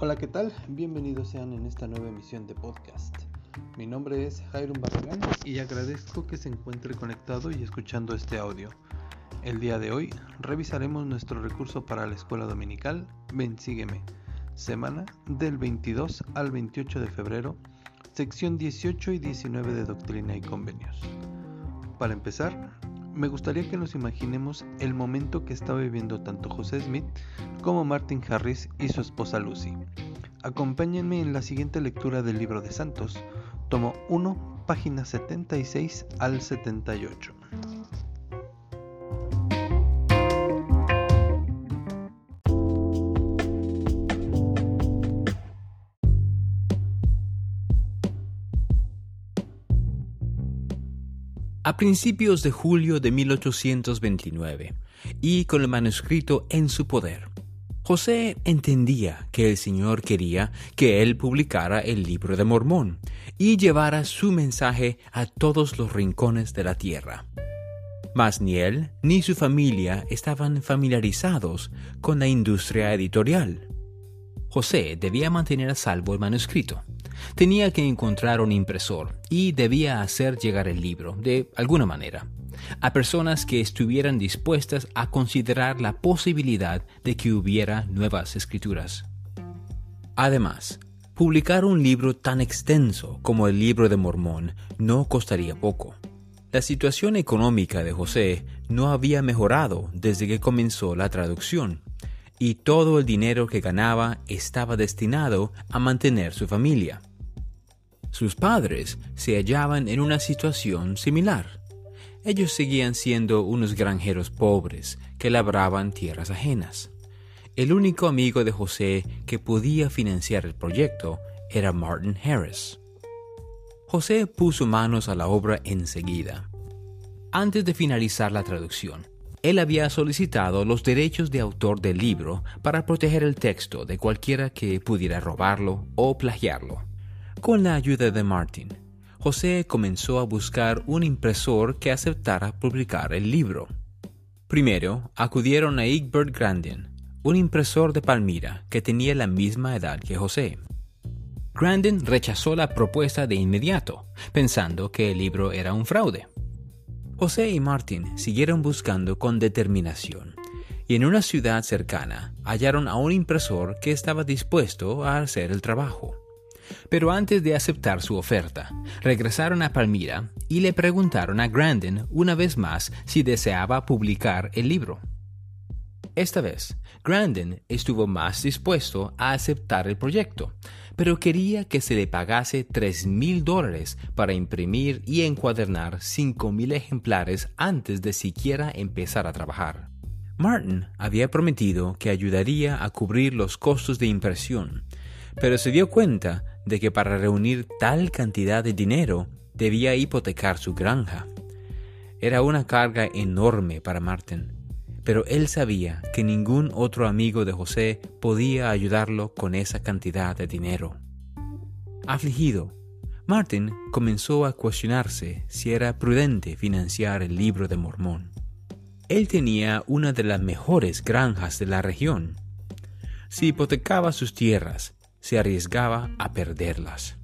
Hola, ¿qué tal? Bienvenidos sean en esta nueva emisión de podcast. Mi nombre es Jairo Barragán y agradezco que se encuentre conectado y escuchando este audio. El día de hoy revisaremos nuestro recurso para la escuela dominical Ven Sígueme, semana del 22 al 28 de febrero, sección 18 y 19 de Doctrina y Convenios. Para empezar, me gustaría que nos imaginemos el momento que estaba viviendo tanto José Smith como Martin Harris y su esposa Lucy. Acompáñenme en la siguiente lectura del libro de Santos, tomo 1, páginas 76 al 78. Principios de julio de 1829, y con el manuscrito en su poder. José entendía que el Señor quería que él publicara el libro de Mormón y llevara su mensaje a todos los rincones de la tierra. Mas ni él ni su familia estaban familiarizados con la industria editorial. José debía mantener a salvo el manuscrito Tenía que encontrar un impresor y debía hacer llegar el libro, de alguna manera, a personas que estuvieran dispuestas a considerar la posibilidad de que hubiera nuevas escrituras. Además, publicar un libro tan extenso como el libro de Mormón no costaría poco. La situación económica de José no había mejorado desde que comenzó la traducción, y todo el dinero que ganaba estaba destinado a mantener su familia. Sus padres se hallaban en una situación similar. Ellos seguían siendo unos granjeros pobres que labraban tierras ajenas. El único amigo de José que podía financiar el proyecto era Martin Harris. José puso manos a la obra enseguida. Antes de finalizar la traducción, él había solicitado los derechos de autor del libro para proteger el texto de cualquiera que pudiera robarlo o plagiarlo. Con la ayuda de Martin, José comenzó a buscar un impresor que aceptara publicar el libro. Primero acudieron a Egbert Grandin, un impresor de Palmira que tenía la misma edad que José. Grandin rechazó la propuesta de inmediato, pensando que el libro era un fraude. José y Martin siguieron buscando con determinación, y en una ciudad cercana hallaron a un impresor que estaba dispuesto a hacer el trabajo. Pero antes de aceptar su oferta, regresaron a Palmira y le preguntaron a Grandin una vez más si deseaba publicar el libro. Esta vez, Grandin estuvo más dispuesto a aceptar el proyecto, pero quería que se le pagase tres mil dólares para imprimir y encuadernar cinco mil ejemplares antes de siquiera empezar a trabajar. Martin había prometido que ayudaría a cubrir los costos de impresión, pero se dio cuenta de que para reunir tal cantidad de dinero debía hipotecar su granja. Era una carga enorme para Martin, pero él sabía que ningún otro amigo de José podía ayudarlo con esa cantidad de dinero. Afligido, Martin comenzó a cuestionarse si era prudente financiar el libro de Mormón. Él tenía una de las mejores granjas de la región. Si hipotecaba sus tierras, se arriesgaba a perderlas.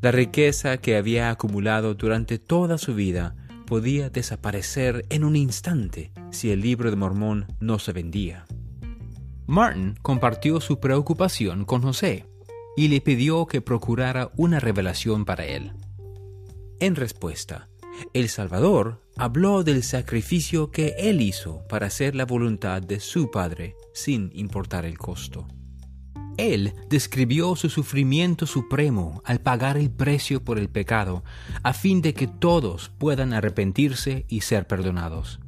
La riqueza que había acumulado durante toda su vida podía desaparecer en un instante si el libro de Mormón no se vendía. Martin compartió su preocupación con José y le pidió que procurara una revelación para él. En respuesta, el Salvador habló del sacrificio que él hizo para hacer la voluntad de su Padre sin importar el costo. Él describió su sufrimiento supremo al pagar el precio por el pecado, a fin de que todos puedan arrepentirse y ser perdonados.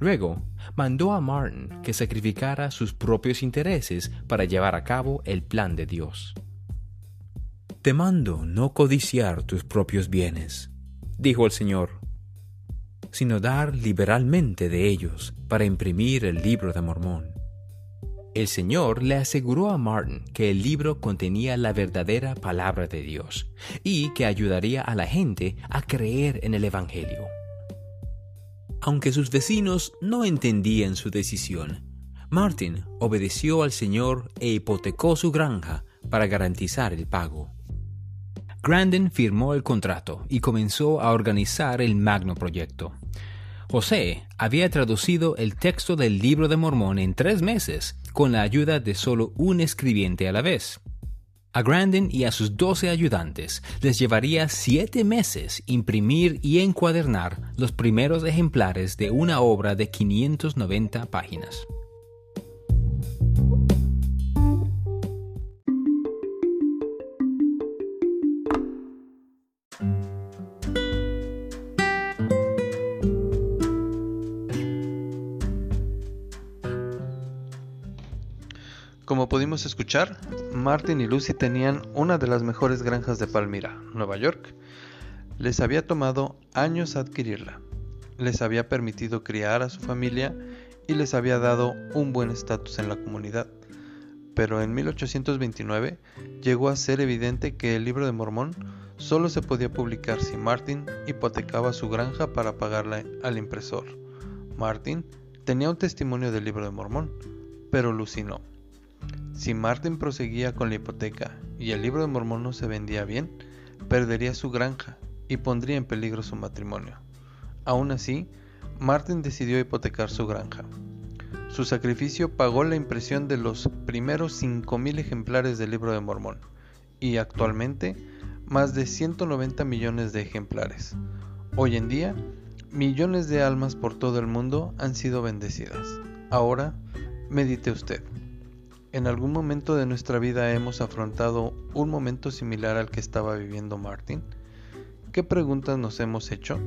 Luego, mandó a Martin que sacrificara sus propios intereses para llevar a cabo el plan de Dios. Te mando no codiciar tus propios bienes, dijo el Señor, sino dar liberalmente de ellos para imprimir el libro de Mormón el Señor le aseguró a Martin que el libro contenía la verdadera palabra de Dios y que ayudaría a la gente a creer en el Evangelio. Aunque sus vecinos no entendían su decisión, Martin obedeció al señor e hipotecó su granja para garantizar el pago. Grandin firmó el contrato y comenzó a organizar el magno proyecto. José había traducido el texto del libro de Mormón en tres meses con la ayuda de solo un escribiente a la vez. A Grandin y a sus doce ayudantes les llevaría siete meses imprimir y encuadernar los primeros ejemplares de una obra de 590 páginas. Pudimos escuchar, Martin y Lucy tenían una de las mejores granjas de Palmira, Nueva York. Les había tomado años adquirirla, les había permitido criar a su familia y les había dado un buen estatus en la comunidad. Pero en 1829 llegó a ser evidente que el libro de Mormón solo se podía publicar si Martin hipotecaba su granja para pagarla al impresor. Martin tenía un testimonio del libro de Mormón, pero Lucy no. Si Martin proseguía con la hipoteca y el libro de Mormón no se vendía bien, perdería su granja y pondría en peligro su matrimonio. Aún así, Martin decidió hipotecar su granja. Su sacrificio pagó la impresión de los primeros 5.000 ejemplares del libro de Mormón y actualmente más de 190 millones de ejemplares. Hoy en día, millones de almas por todo el mundo han sido bendecidas. Ahora, medite usted. ¿En algún momento de nuestra vida hemos afrontado un momento similar al que estaba viviendo Martin? ¿Qué preguntas nos hemos hecho?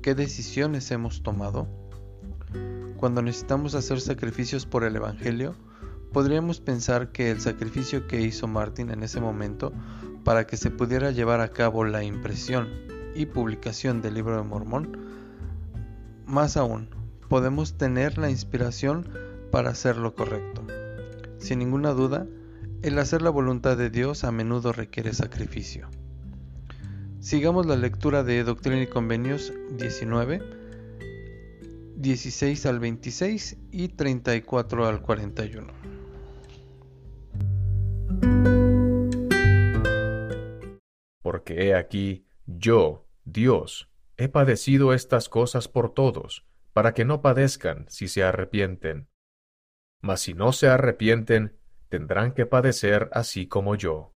¿Qué decisiones hemos tomado? Cuando necesitamos hacer sacrificios por el Evangelio, podríamos pensar que el sacrificio que hizo Martin en ese momento para que se pudiera llevar a cabo la impresión y publicación del libro de Mormón, más aún, podemos tener la inspiración para hacer lo correcto. Sin ninguna duda, el hacer la voluntad de Dios a menudo requiere sacrificio. Sigamos la lectura de Doctrina y Convenios 19, 16 al 26 y 34 al 41. Porque he aquí, yo, Dios, he padecido estas cosas por todos, para que no padezcan si se arrepienten. Mas si no se arrepienten, tendrán que padecer así como yo.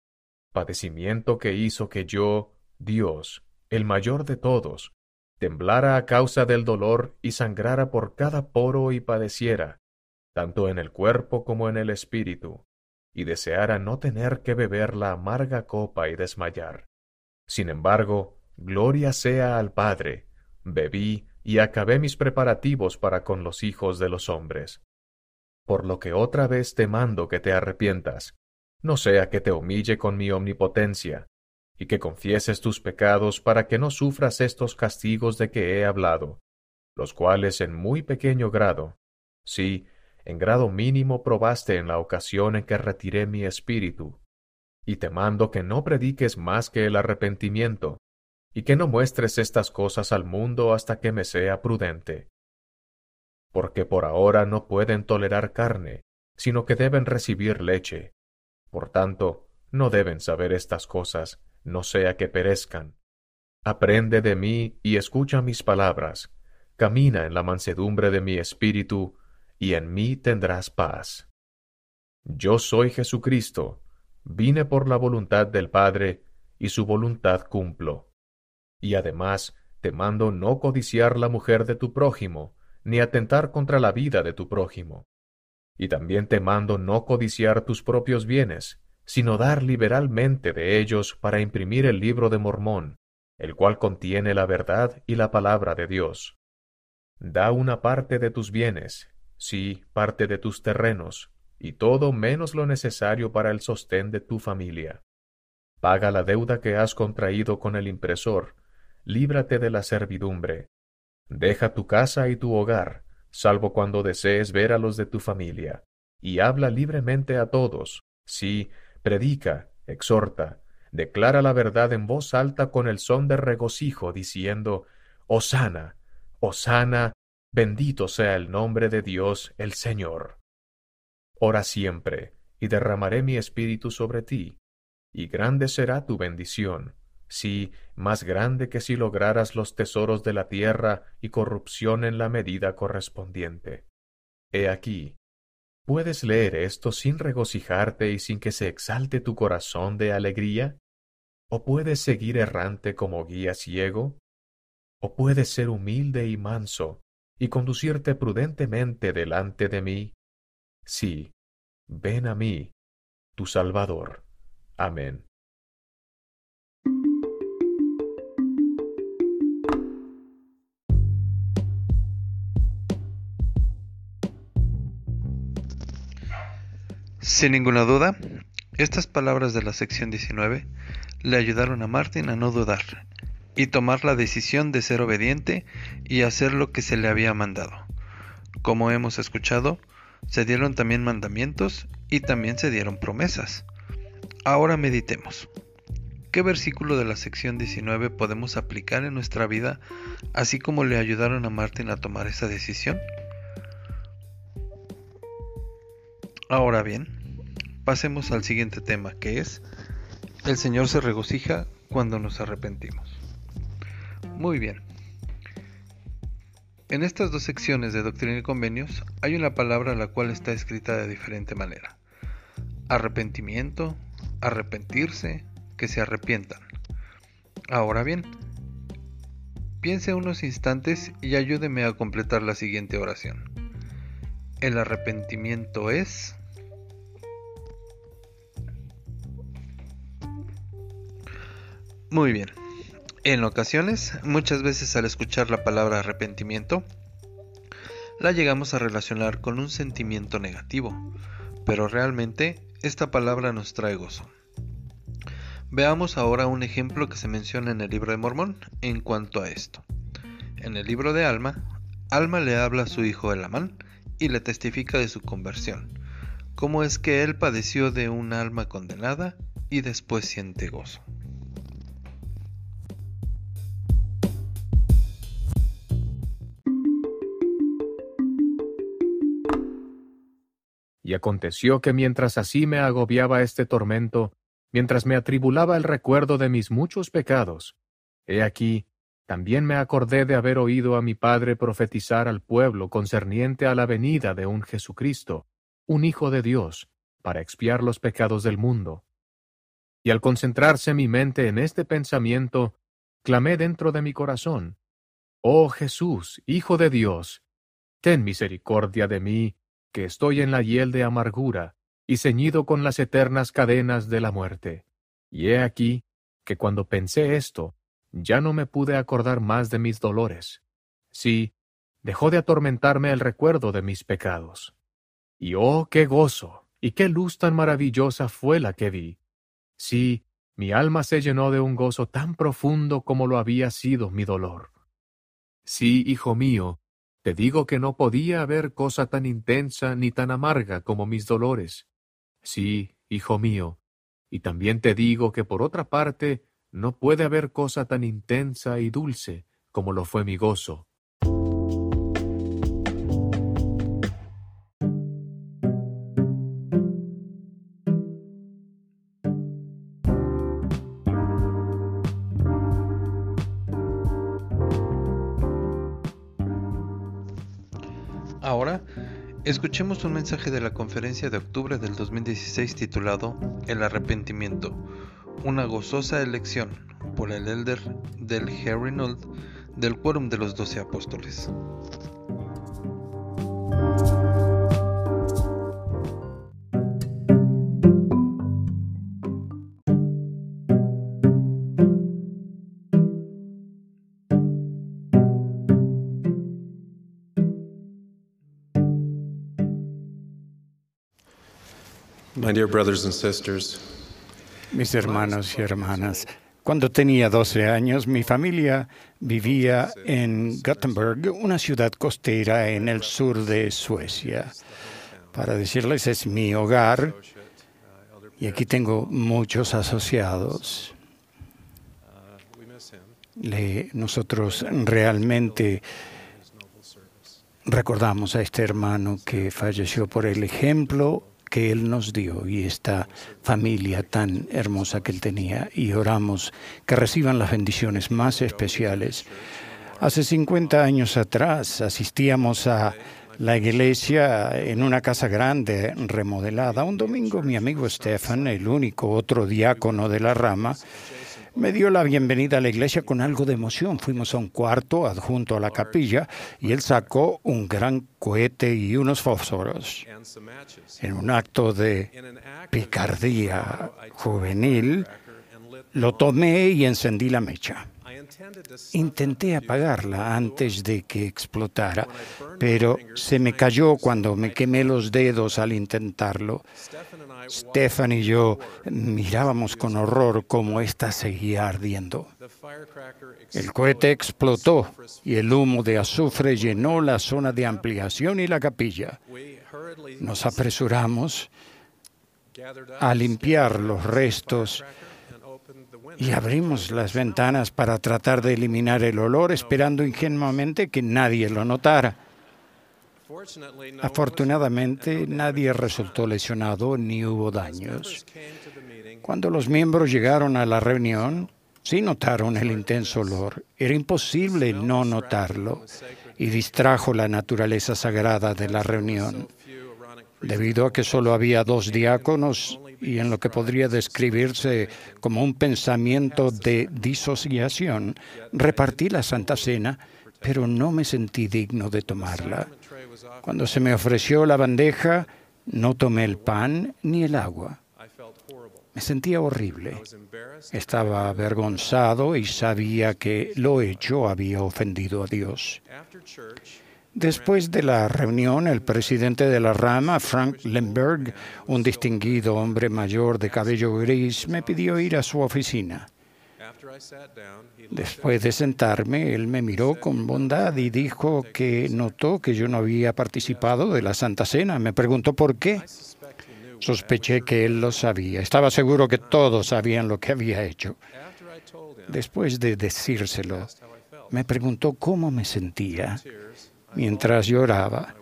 Padecimiento que hizo que yo, Dios, el mayor de todos, temblara a causa del dolor y sangrara por cada poro y padeciera, tanto en el cuerpo como en el espíritu, y deseara no tener que beber la amarga copa y desmayar. Sin embargo, gloria sea al Padre, bebí y acabé mis preparativos para con los hijos de los hombres por lo que otra vez te mando que te arrepientas, no sea que te humille con mi omnipotencia, y que confieses tus pecados para que no sufras estos castigos de que he hablado, los cuales en muy pequeño grado, sí, en grado mínimo probaste en la ocasión en que retiré mi espíritu, y te mando que no prediques más que el arrepentimiento, y que no muestres estas cosas al mundo hasta que me sea prudente porque por ahora no pueden tolerar carne, sino que deben recibir leche. Por tanto, no deben saber estas cosas, no sea que perezcan. Aprende de mí y escucha mis palabras, camina en la mansedumbre de mi espíritu, y en mí tendrás paz. Yo soy Jesucristo, vine por la voluntad del Padre, y su voluntad cumplo. Y además te mando no codiciar la mujer de tu prójimo, ni atentar contra la vida de tu prójimo. Y también te mando no codiciar tus propios bienes, sino dar liberalmente de ellos para imprimir el libro de Mormón, el cual contiene la verdad y la palabra de Dios. Da una parte de tus bienes, sí, parte de tus terrenos, y todo menos lo necesario para el sostén de tu familia. Paga la deuda que has contraído con el impresor, líbrate de la servidumbre, Deja tu casa y tu hogar, salvo cuando desees ver a los de tu familia, y habla libremente a todos. Sí, predica, exhorta, declara la verdad en voz alta con el son de regocijo, diciendo, Osana, Osana, bendito sea el nombre de Dios el Señor. ora siempre, y derramaré mi espíritu sobre ti, y grande será tu bendición, sí, más grande que si lograras los tesoros de la tierra y corrupción en la medida correspondiente. He aquí, ¿puedes leer esto sin regocijarte y sin que se exalte tu corazón de alegría? ¿O puedes seguir errante como guía ciego? ¿O puedes ser humilde y manso y conducirte prudentemente delante de mí? Sí, ven a mí, tu Salvador. Amén. Sin ninguna duda, estas palabras de la sección 19 le ayudaron a Martin a no dudar y tomar la decisión de ser obediente y hacer lo que se le había mandado. Como hemos escuchado, se dieron también mandamientos y también se dieron promesas. Ahora meditemos. ¿Qué versículo de la sección 19 podemos aplicar en nuestra vida así como le ayudaron a Martin a tomar esa decisión? Ahora bien, pasemos al siguiente tema, que es, el Señor se regocija cuando nos arrepentimos. Muy bien. En estas dos secciones de Doctrina y Convenios hay una palabra la cual está escrita de diferente manera. Arrepentimiento, arrepentirse, que se arrepientan. Ahora bien, piense unos instantes y ayúdeme a completar la siguiente oración. El arrepentimiento es... Muy bien. En ocasiones, muchas veces al escuchar la palabra arrepentimiento, la llegamos a relacionar con un sentimiento negativo, pero realmente esta palabra nos trae gozo. Veamos ahora un ejemplo que se menciona en el libro de Mormón en cuanto a esto. En el libro de Alma, Alma le habla a su hijo Elamán y le testifica de su conversión, cómo es que él padeció de un alma condenada y después siente gozo. Y aconteció que mientras así me agobiaba este tormento, mientras me atribulaba el recuerdo de mis muchos pecados, he aquí, también me acordé de haber oído a mi padre profetizar al pueblo concerniente a la venida de un Jesucristo, un Hijo de Dios, para expiar los pecados del mundo. Y al concentrarse mi mente en este pensamiento, clamé dentro de mi corazón, Oh Jesús, Hijo de Dios, ten misericordia de mí, que estoy en la hiel de amargura y ceñido con las eternas cadenas de la muerte. Y he aquí que cuando pensé esto, ya no me pude acordar más de mis dolores. Sí, dejó de atormentarme el recuerdo de mis pecados. Y oh, qué gozo y qué luz tan maravillosa fue la que vi. Sí, mi alma se llenó de un gozo tan profundo como lo había sido mi dolor. Sí, hijo mío, te digo que no podía haber cosa tan intensa ni tan amarga como mis dolores. Sí, hijo mío, y también te digo que por otra parte no puede haber cosa tan intensa y dulce como lo fue mi gozo. Ahora, escuchemos un mensaje de la conferencia de octubre del 2016 titulado El arrepentimiento, una gozosa elección por el elder del Herinold del Quórum de los Doce Apóstoles. My dear brothers and sisters, Mis hermanos y hermanas, cuando tenía 12 años, mi familia vivía en Gothenburg, una ciudad costera en el sur de Suecia. Para decirles, es mi hogar y aquí tengo muchos asociados. Nosotros realmente recordamos a este hermano que falleció por el ejemplo que Él nos dio y esta familia tan hermosa que Él tenía y oramos que reciban las bendiciones más especiales. Hace 50 años atrás asistíamos a la iglesia en una casa grande remodelada. Un domingo mi amigo Stefan, el único otro diácono de la rama, me dio la bienvenida a la iglesia con algo de emoción. Fuimos a un cuarto adjunto a la capilla y él sacó un gran cohete y unos fósforos. En un acto de picardía juvenil, lo tomé y encendí la mecha. Intenté apagarla antes de que explotara, pero se me cayó cuando me quemé los dedos al intentarlo. Stefan y yo mirábamos con horror cómo ésta seguía ardiendo. El cohete explotó y el humo de azufre llenó la zona de ampliación y la capilla. Nos apresuramos a limpiar los restos y abrimos las ventanas para tratar de eliminar el olor, esperando ingenuamente que nadie lo notara. Afortunadamente, nadie resultó lesionado ni hubo daños. Cuando los miembros llegaron a la reunión, sí notaron el intenso olor. Era imposible no notarlo y distrajo la naturaleza sagrada de la reunión. Debido a que solo había dos diáconos y en lo que podría describirse como un pensamiento de disociación, repartí la Santa Cena, pero no me sentí digno de tomarla. Cuando se me ofreció la bandeja, no tomé el pan ni el agua. Me sentía horrible. Estaba avergonzado y sabía que lo hecho había ofendido a Dios. Después de la reunión, el presidente de la rama, Frank Lemberg, un distinguido hombre mayor de cabello gris, me pidió ir a su oficina. Después de sentarme, él me miró con bondad y dijo que notó que yo no había participado de la Santa Cena. Me preguntó por qué. Sospeché que él lo sabía. Estaba seguro que todos sabían lo que había hecho. Después de decírselo, me preguntó cómo me sentía. Mientras lloraba,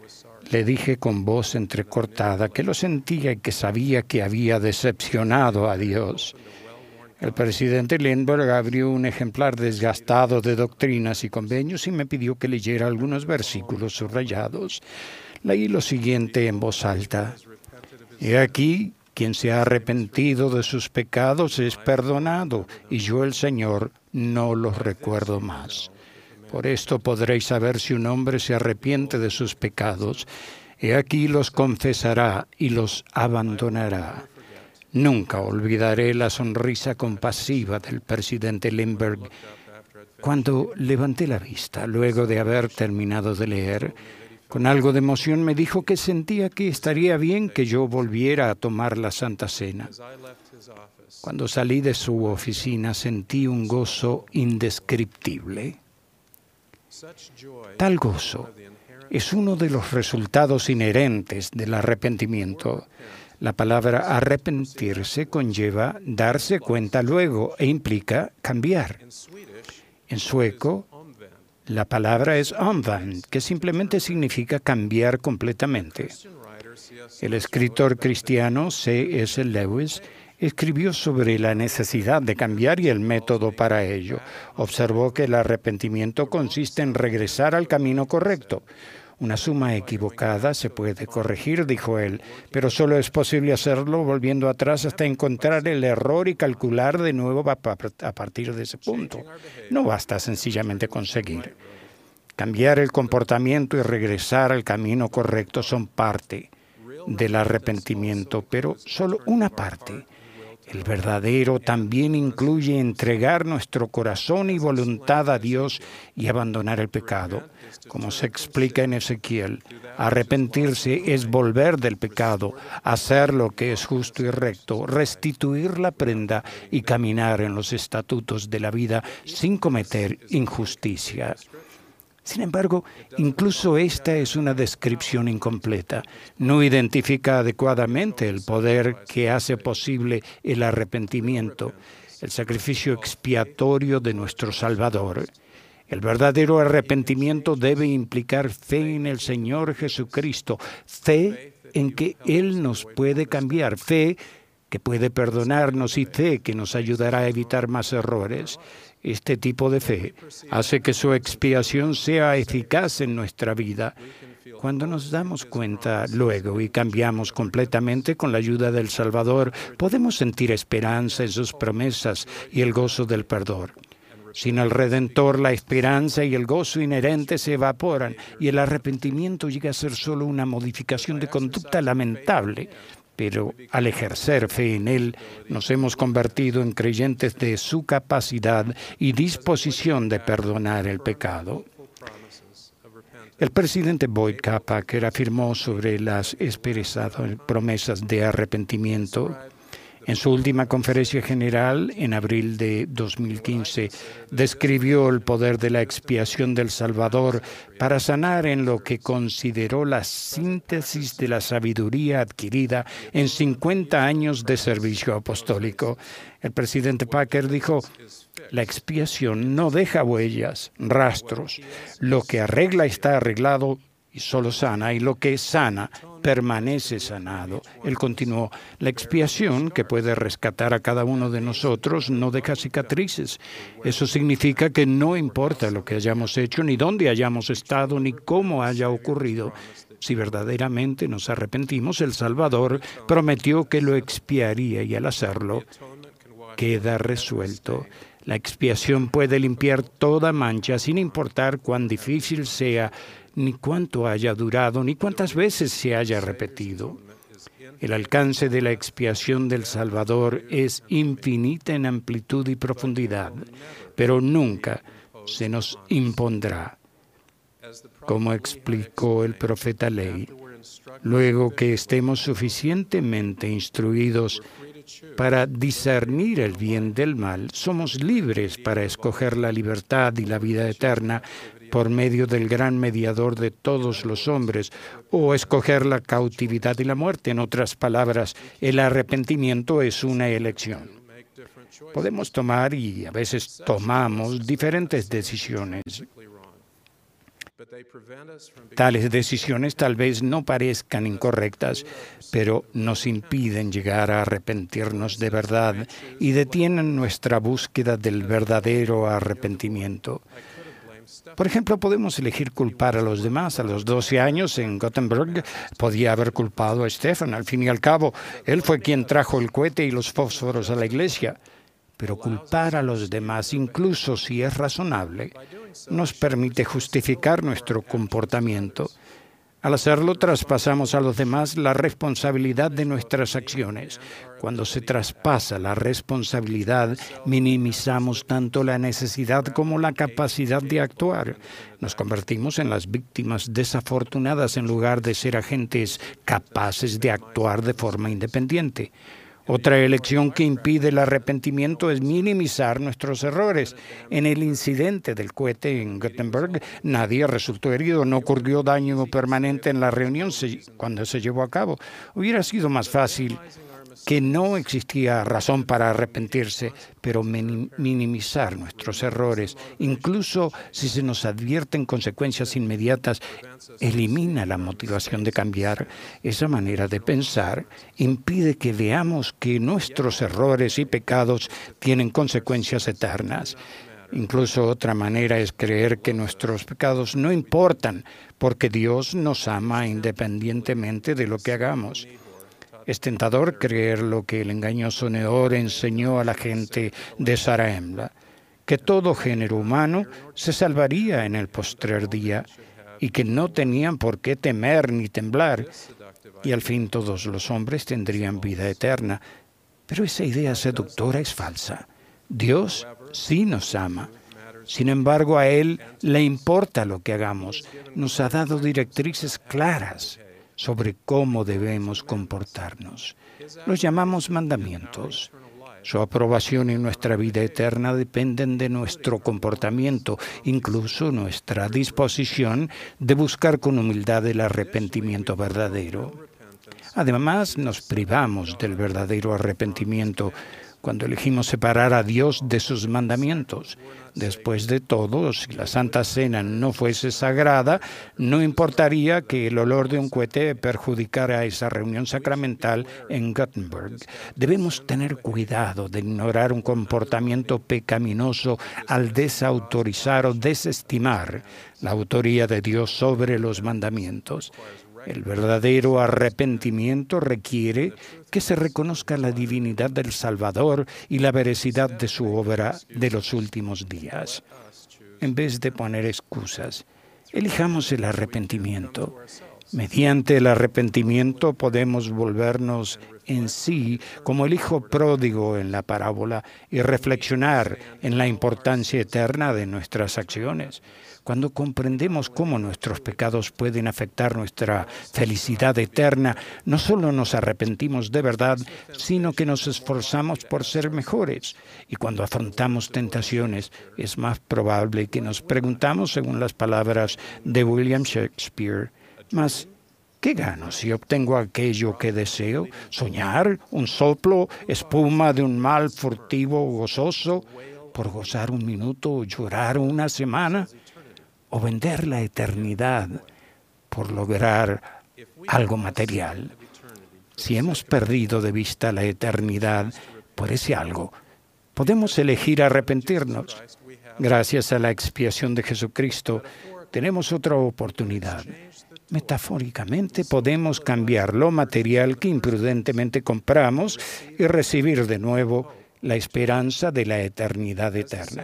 le dije con voz entrecortada que lo sentía y que sabía que había decepcionado a Dios. El presidente Lindbergh abrió un ejemplar desgastado de doctrinas y convenios y me pidió que leyera algunos versículos subrayados. Leí lo siguiente en voz alta. He aquí, quien se ha arrepentido de sus pecados es perdonado, y yo el Señor no los recuerdo más. Por esto podréis saber si un hombre se arrepiente de sus pecados. He aquí los confesará y los abandonará. Nunca olvidaré la sonrisa compasiva del presidente Lindbergh cuando levanté la vista, luego de haber terminado de leer, con algo de emoción me dijo que sentía que estaría bien que yo volviera a tomar la Santa Cena. Cuando salí de su oficina sentí un gozo indescriptible. Tal gozo es uno de los resultados inherentes del arrepentimiento. La palabra arrepentirse conlleva darse cuenta luego e implica cambiar. En sueco, la palabra es omvänd, que simplemente significa cambiar completamente. El escritor cristiano C.S. Lewis escribió sobre la necesidad de cambiar y el método para ello. Observó que el arrepentimiento consiste en regresar al camino correcto. Una suma equivocada se puede corregir, dijo él, pero solo es posible hacerlo volviendo atrás hasta encontrar el error y calcular de nuevo a partir de ese punto. No basta sencillamente conseguir. Cambiar el comportamiento y regresar al camino correcto son parte del arrepentimiento, pero solo una parte. El verdadero también incluye entregar nuestro corazón y voluntad a Dios y abandonar el pecado. Como se explica en Ezequiel, arrepentirse es volver del pecado, hacer lo que es justo y recto, restituir la prenda y caminar en los estatutos de la vida sin cometer injusticia. Sin embargo, incluso esta es una descripción incompleta. No identifica adecuadamente el poder que hace posible el arrepentimiento, el sacrificio expiatorio de nuestro Salvador. El verdadero arrepentimiento debe implicar fe en el Señor Jesucristo, fe en que Él nos puede cambiar, fe que puede perdonarnos y fe que nos ayudará a evitar más errores. Este tipo de fe hace que su expiación sea eficaz en nuestra vida. Cuando nos damos cuenta luego y cambiamos completamente con la ayuda del Salvador, podemos sentir esperanza en sus promesas y el gozo del perdón. Sin el Redentor, la esperanza y el gozo inherentes se evaporan y el arrepentimiento llega a ser solo una modificación de conducta lamentable. Pero al ejercer fe en Él, nos hemos convertido en creyentes de su capacidad y disposición de perdonar el pecado. El presidente Boyd Kapaker afirmó sobre las promesas de arrepentimiento en su última conferencia general, en abril de 2015, describió el poder de la expiación del Salvador para sanar en lo que consideró la síntesis de la sabiduría adquirida en 50 años de servicio apostólico. El presidente Packer dijo, la expiación no deja huellas, rastros. Lo que arregla está arreglado y solo sana, y lo que sana permanece sanado. Él continuó, la expiación que puede rescatar a cada uno de nosotros no deja cicatrices. Eso significa que no importa lo que hayamos hecho, ni dónde hayamos estado, ni cómo haya ocurrido. Si verdaderamente nos arrepentimos, el Salvador prometió que lo expiaría y al hacerlo queda resuelto. La expiación puede limpiar toda mancha sin importar cuán difícil sea ni cuánto haya durado, ni cuántas veces se haya repetido. El alcance de la expiación del Salvador es infinita en amplitud y profundidad, pero nunca se nos impondrá. Como explicó el profeta Ley, luego que estemos suficientemente instruidos para discernir el bien del mal, somos libres para escoger la libertad y la vida eterna por medio del gran mediador de todos los hombres, o escoger la cautividad y la muerte. En otras palabras, el arrepentimiento es una elección. Podemos tomar y a veces tomamos diferentes decisiones. Tales decisiones tal vez no parezcan incorrectas, pero nos impiden llegar a arrepentirnos de verdad y detienen nuestra búsqueda del verdadero arrepentimiento. Por ejemplo, podemos elegir culpar a los demás. A los 12 años en Gothenburg podía haber culpado a Stefan. Al fin y al cabo, él fue quien trajo el cohete y los fósforos a la iglesia. Pero culpar a los demás, incluso si es razonable, nos permite justificar nuestro comportamiento. Al hacerlo, traspasamos a los demás la responsabilidad de nuestras acciones. Cuando se traspasa la responsabilidad, minimizamos tanto la necesidad como la capacidad de actuar. Nos convertimos en las víctimas desafortunadas en lugar de ser agentes capaces de actuar de forma independiente. Otra elección que impide el arrepentimiento es minimizar nuestros errores. En el incidente del cohete en Gothenburg, nadie resultó herido, no ocurrió daño permanente en la reunión cuando se llevó a cabo. Hubiera sido más fácil que no existía razón para arrepentirse, pero minimizar nuestros errores, incluso si se nos advierten consecuencias inmediatas, elimina la motivación de cambiar. Esa manera de pensar impide que veamos que nuestros errores y pecados tienen consecuencias eternas. Incluso otra manera es creer que nuestros pecados no importan porque Dios nos ama independientemente de lo que hagamos. Es tentador creer lo que el engañoso Neor enseñó a la gente de Saraemla, que todo género humano se salvaría en el postrer día y que no tenían por qué temer ni temblar, y al fin todos los hombres tendrían vida eterna. Pero esa idea seductora es falsa. Dios sí nos ama. Sin embargo, a Él le importa lo que hagamos. Nos ha dado directrices claras sobre cómo debemos comportarnos. Los llamamos mandamientos. Su aprobación y nuestra vida eterna dependen de nuestro comportamiento, incluso nuestra disposición de buscar con humildad el arrepentimiento verdadero. Además, nos privamos del verdadero arrepentimiento cuando elegimos separar a Dios de sus mandamientos. Después de todo, si la Santa Cena no fuese sagrada, no importaría que el olor de un cohete perjudicara esa reunión sacramental en Gothenburg. Debemos tener cuidado de ignorar un comportamiento pecaminoso al desautorizar o desestimar la autoría de Dios sobre los mandamientos. El verdadero arrepentimiento requiere que se reconozca la divinidad del Salvador y la veracidad de su obra de los últimos días. En vez de poner excusas, elijamos el arrepentimiento. Mediante el arrepentimiento podemos volvernos en sí como el hijo pródigo en la parábola y reflexionar en la importancia eterna de nuestras acciones. Cuando comprendemos cómo nuestros pecados pueden afectar nuestra felicidad eterna, no solo nos arrepentimos de verdad, sino que nos esforzamos por ser mejores. Y cuando afrontamos tentaciones, es más probable que nos preguntamos, según las palabras de William Shakespeare, más ¿Qué gano si obtengo aquello que deseo? ¿Soñar? ¿Un soplo? ¿Espuma de un mal furtivo gozoso? ¿Por gozar un minuto o llorar una semana? ¿O vender la eternidad por lograr algo material? Si hemos perdido de vista la eternidad por ese algo, podemos elegir arrepentirnos. Gracias a la expiación de Jesucristo, tenemos otra oportunidad. Metafóricamente podemos cambiar lo material que imprudentemente compramos y recibir de nuevo la esperanza de la eternidad eterna.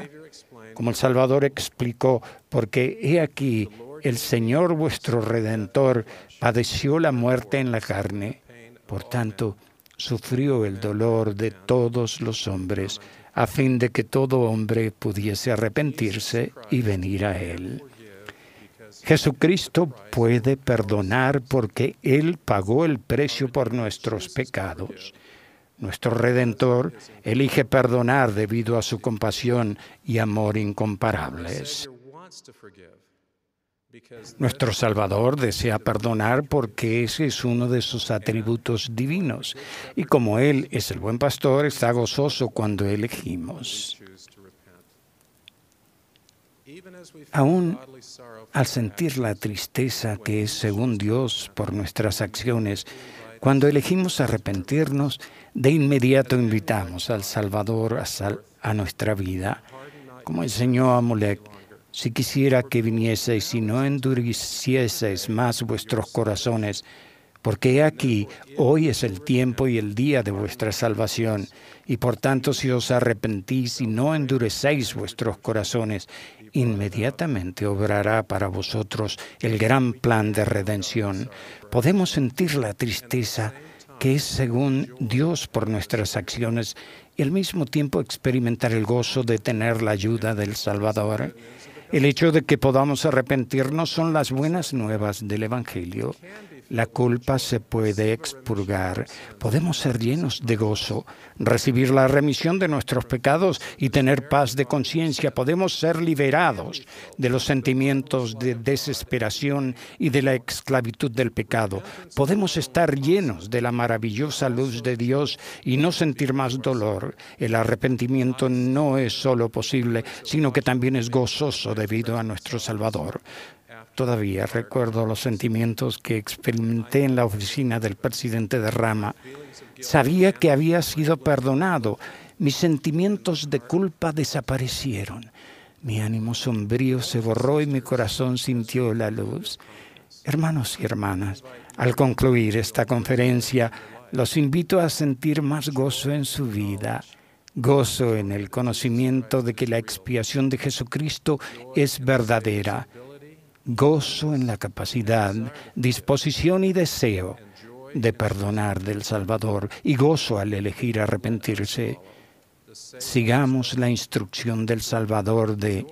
Como el Salvador explicó, porque he aquí el Señor vuestro Redentor padeció la muerte en la carne, por tanto, sufrió el dolor de todos los hombres, a fin de que todo hombre pudiese arrepentirse y venir a Él. Jesucristo puede perdonar porque Él pagó el precio por nuestros pecados. Nuestro Redentor elige perdonar debido a su compasión y amor incomparables. Nuestro Salvador desea perdonar porque ese es uno de sus atributos divinos. Y como Él es el buen pastor, está gozoso cuando elegimos. Aún al sentir la tristeza que es según Dios por nuestras acciones, cuando elegimos arrepentirnos, de inmediato invitamos al Salvador a, nuestra vida. Como enseñó a Molec, si quisiera que vinieseis y no endurecieseis más vuestros corazones, porque aquí hoy es el tiempo y el día de vuestra salvación, y por tanto si os arrepentís y no endurecéis vuestros corazones, inmediatamente obrará para vosotros el gran plan de redención. Podemos sentir la tristeza que es según Dios por nuestras acciones y al mismo tiempo experimentar el gozo de tener la ayuda del Salvador. El hecho de que podamos arrepentirnos son las buenas nuevas del Evangelio. La culpa se puede expurgar. Podemos ser llenos de gozo, recibir la remisión de nuestros pecados y tener paz de conciencia. Podemos ser liberados de los sentimientos de desesperación y de la esclavitud del pecado. Podemos estar llenos de la maravillosa luz de Dios y no sentir más dolor. El arrepentimiento no es solo posible, sino que también es gozoso debido a nuestro Salvador. Todavía recuerdo los sentimientos que experimenté en la oficina del presidente de Rama. Sabía que había sido perdonado. Mis sentimientos de culpa desaparecieron. Mi ánimo sombrío se borró y mi corazón sintió la luz. Hermanos y hermanas, al concluir esta conferencia, los invito a sentir más gozo en su vida, gozo en el conocimiento de que la expiación de Jesucristo es verdadera gozo en la capacidad, disposición y deseo de perdonar del Salvador y gozo al elegir arrepentirse. Sigamos la instrucción del Salvador de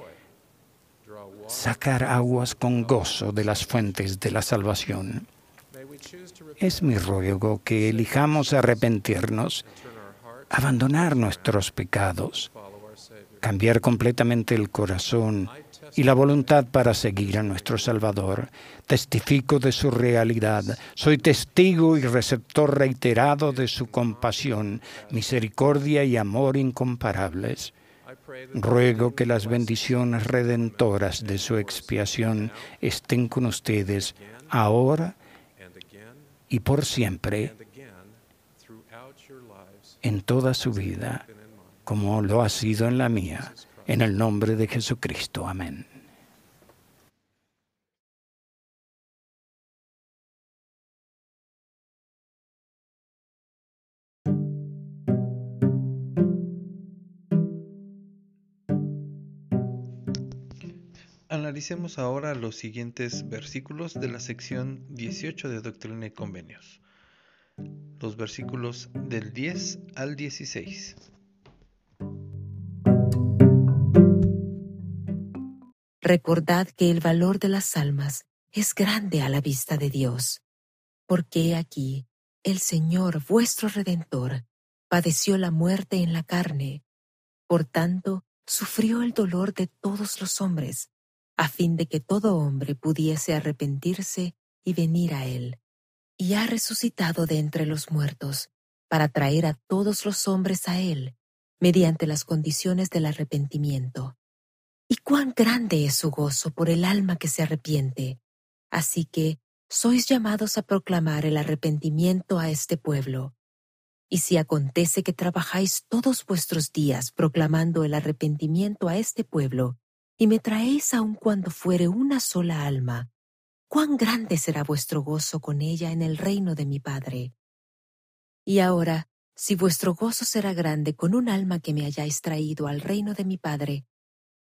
sacar aguas con gozo de las fuentes de la salvación. Es mi ruego que elijamos arrepentirnos, abandonar nuestros pecados, cambiar completamente el corazón y la voluntad para seguir a nuestro Salvador. Testifico de su realidad. Soy testigo y receptor reiterado de su compasión, misericordia y amor incomparables. Ruego que las bendiciones redentoras de su expiación estén con ustedes ahora y por siempre en toda su vida, como lo ha sido en la mía, en el nombre de Jesucristo. Amén. Analicemos ahora los siguientes versículos de la sección 18 de Doctrina y Convenios. Los versículos del 10 al 16. Recordad que el valor de las almas es grande a la vista de Dios, porque aquí el Señor vuestro Redentor padeció la muerte en la carne, por tanto sufrió el dolor de todos los hombres a fin de que todo hombre pudiese arrepentirse y venir a Él. Y ha resucitado de entre los muertos, para traer a todos los hombres a Él, mediante las condiciones del arrepentimiento. Y cuán grande es su gozo por el alma que se arrepiente. Así que sois llamados a proclamar el arrepentimiento a este pueblo. Y si acontece que trabajáis todos vuestros días proclamando el arrepentimiento a este pueblo, y me traéis aun cuando fuere una sola alma, cuán grande será vuestro gozo con ella en el reino de mi Padre. Y ahora, si vuestro gozo será grande con un alma que me hayáis traído al reino de mi Padre,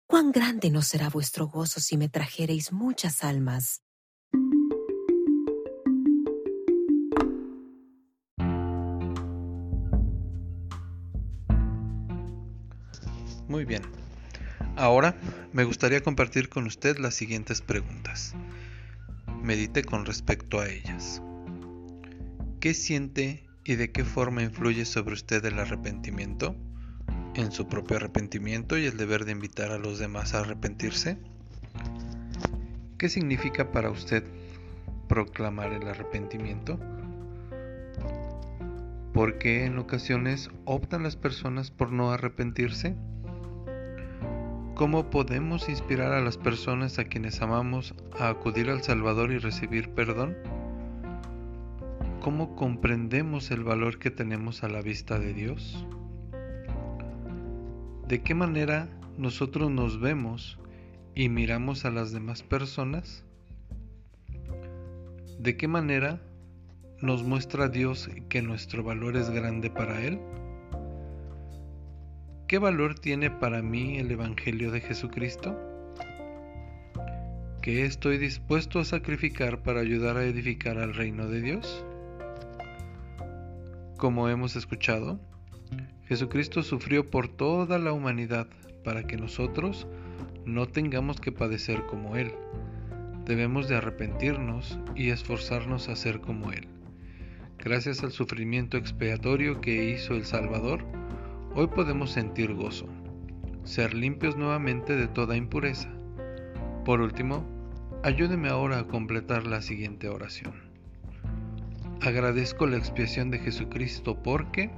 cuán grande no será vuestro gozo si me trajereis muchas almas. Muy bien. Ahora me gustaría compartir con usted las siguientes preguntas. Medite con respecto a ellas. ¿Qué siente y de qué forma influye sobre usted el arrepentimiento? ¿En su propio arrepentimiento y el deber de invitar a los demás a arrepentirse? ¿Qué significa para usted proclamar el arrepentimiento? ¿Por qué en ocasiones optan las personas por no arrepentirse? ¿Cómo podemos inspirar a las personas a quienes amamos a acudir al Salvador y recibir perdón? ¿Cómo comprendemos el valor que tenemos a la vista de Dios? ¿De qué manera nosotros nos vemos y miramos a las demás personas? ¿De qué manera nos muestra Dios que nuestro valor es grande para Él? ¿Qué valor tiene para mí el Evangelio de Jesucristo? ¿Qué estoy dispuesto a sacrificar para ayudar a edificar al reino de Dios? Como hemos escuchado, Jesucristo sufrió por toda la humanidad para que nosotros no tengamos que padecer como Él. Debemos de arrepentirnos y esforzarnos a ser como Él. Gracias al sufrimiento expiatorio que hizo el Salvador, Hoy podemos sentir gozo, ser limpios nuevamente de toda impureza. Por último, ayúdeme ahora a completar la siguiente oración. Agradezco la expiación de Jesucristo porque...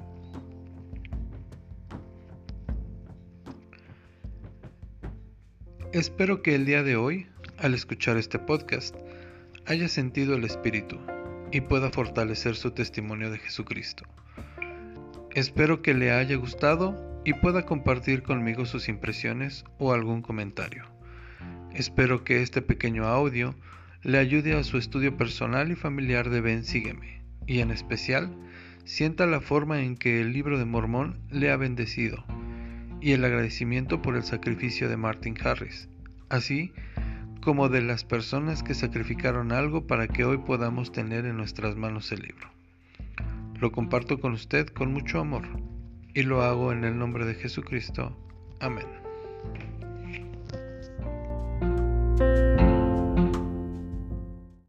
Espero que el día de hoy, al escuchar este podcast, haya sentido el Espíritu y pueda fortalecer su testimonio de Jesucristo. Espero que le haya gustado y pueda compartir conmigo sus impresiones o algún comentario. Espero que este pequeño audio le ayude a su estudio personal y familiar de Ven Sígueme, y en especial sienta la forma en que el libro de Mormón le ha bendecido, y el agradecimiento por el sacrificio de Martin Harris, así como de las personas que sacrificaron algo para que hoy podamos tener en nuestras manos el libro. Lo comparto con usted con mucho amor y lo hago en el nombre de Jesucristo. Amén.